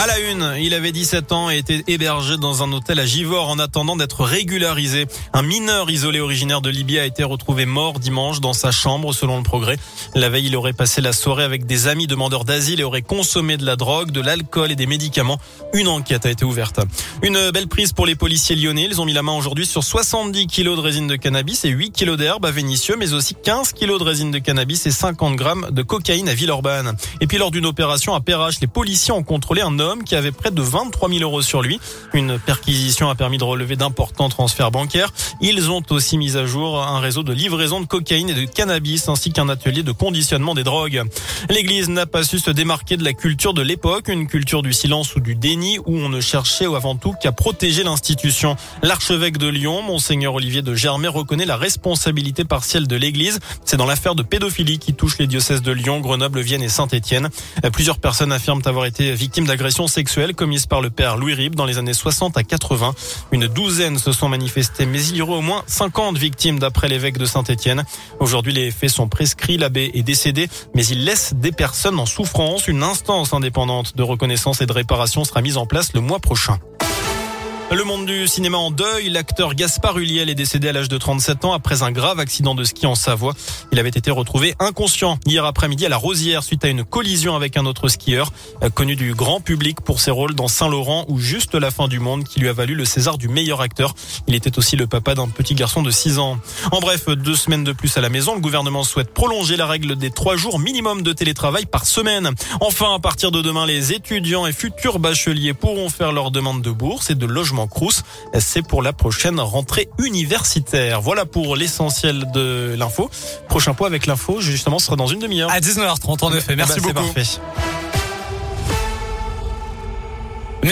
À la une, il avait 17 ans et était hébergé dans un hôtel à Givor en attendant d'être régularisé. Un mineur isolé originaire de Libye a été retrouvé mort dimanche dans sa chambre selon le progrès. La veille, il aurait passé la soirée avec des amis demandeurs d'asile et aurait consommé de la drogue, de l'alcool et des médicaments. Une enquête a été ouverte. Une belle prise pour les policiers lyonnais. Ils ont mis la main aujourd'hui sur 70 kilos de résine de cannabis et 8 kilos d'herbe à Vénissieux, mais aussi 15 kilos de résine de cannabis et 50 grammes de cocaïne à Villeurbanne. Et puis lors d'une opération à Perrache, les policiers ont contrôlé un homme qui avait près de 23 000 euros sur lui. Une perquisition a permis de relever d'importants transferts bancaires. Ils ont aussi mis à jour un réseau de livraison de cocaïne et de cannabis ainsi qu'un atelier de conditionnement des drogues. L'église n'a pas su se démarquer de la culture de l'époque, une culture du silence ou du déni où on ne cherchait avant tout qu'à protéger l'institution. L'archevêque de Lyon, monseigneur Olivier de Germay, reconnaît la responsabilité partielle de l'église. C'est dans l'affaire de pédophilie qui touche les diocèses de Lyon, Grenoble, Vienne et Saint-Étienne. Plusieurs personnes affirment avoir été victimes d'agressions sexuelles commises par le père Louis Rib dans les années 60 à 80. Une douzaine se sont manifestés, mais il y aurait au moins 50 victimes d'après l'évêque de Saint-Étienne. Aujourd'hui, les faits sont prescrits, l'abbé est décédé, mais il laisse des personnes en souffrance. Une instance indépendante de reconnaissance et de réparation sera mise en place le mois prochain. Le monde du cinéma en deuil. L'acteur Gaspard Huliel est décédé à l'âge de 37 ans après un grave accident de ski en Savoie. Il avait été retrouvé inconscient hier après-midi à la Rosière suite à une collision avec un autre skieur, euh, connu du grand public pour ses rôles dans Saint-Laurent ou Juste la fin du monde qui lui a valu le César du meilleur acteur. Il était aussi le papa d'un petit garçon de 6 ans. En bref, deux semaines de plus à la maison. Le gouvernement souhaite prolonger la règle des trois jours minimum de télétravail par semaine. Enfin, à partir de demain, les étudiants et futurs bacheliers pourront faire leur demande de bourse et de logement Crous. C'est pour la prochaine rentrée universitaire. Voilà pour l'essentiel de l'info. Prochain point avec l'info, justement, sera dans une demi-heure. À 19h30, en effet. Merci bah, beaucoup. Parfait.